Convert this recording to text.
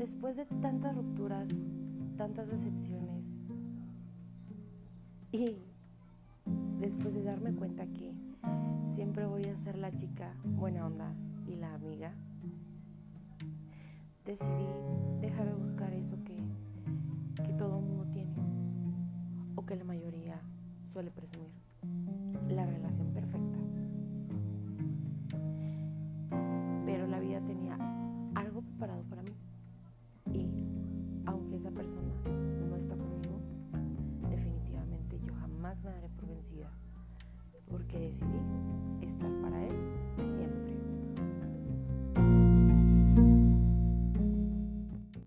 después de tantas rupturas, tantas decepciones, y después de darme cuenta que siempre voy a ser la chica buena onda y la amiga, decidí dejar de buscar eso que, que todo el mundo tiene o que la mayoría suele presumir, la relación esa persona no está conmigo, definitivamente yo jamás me daré por vencida porque decidí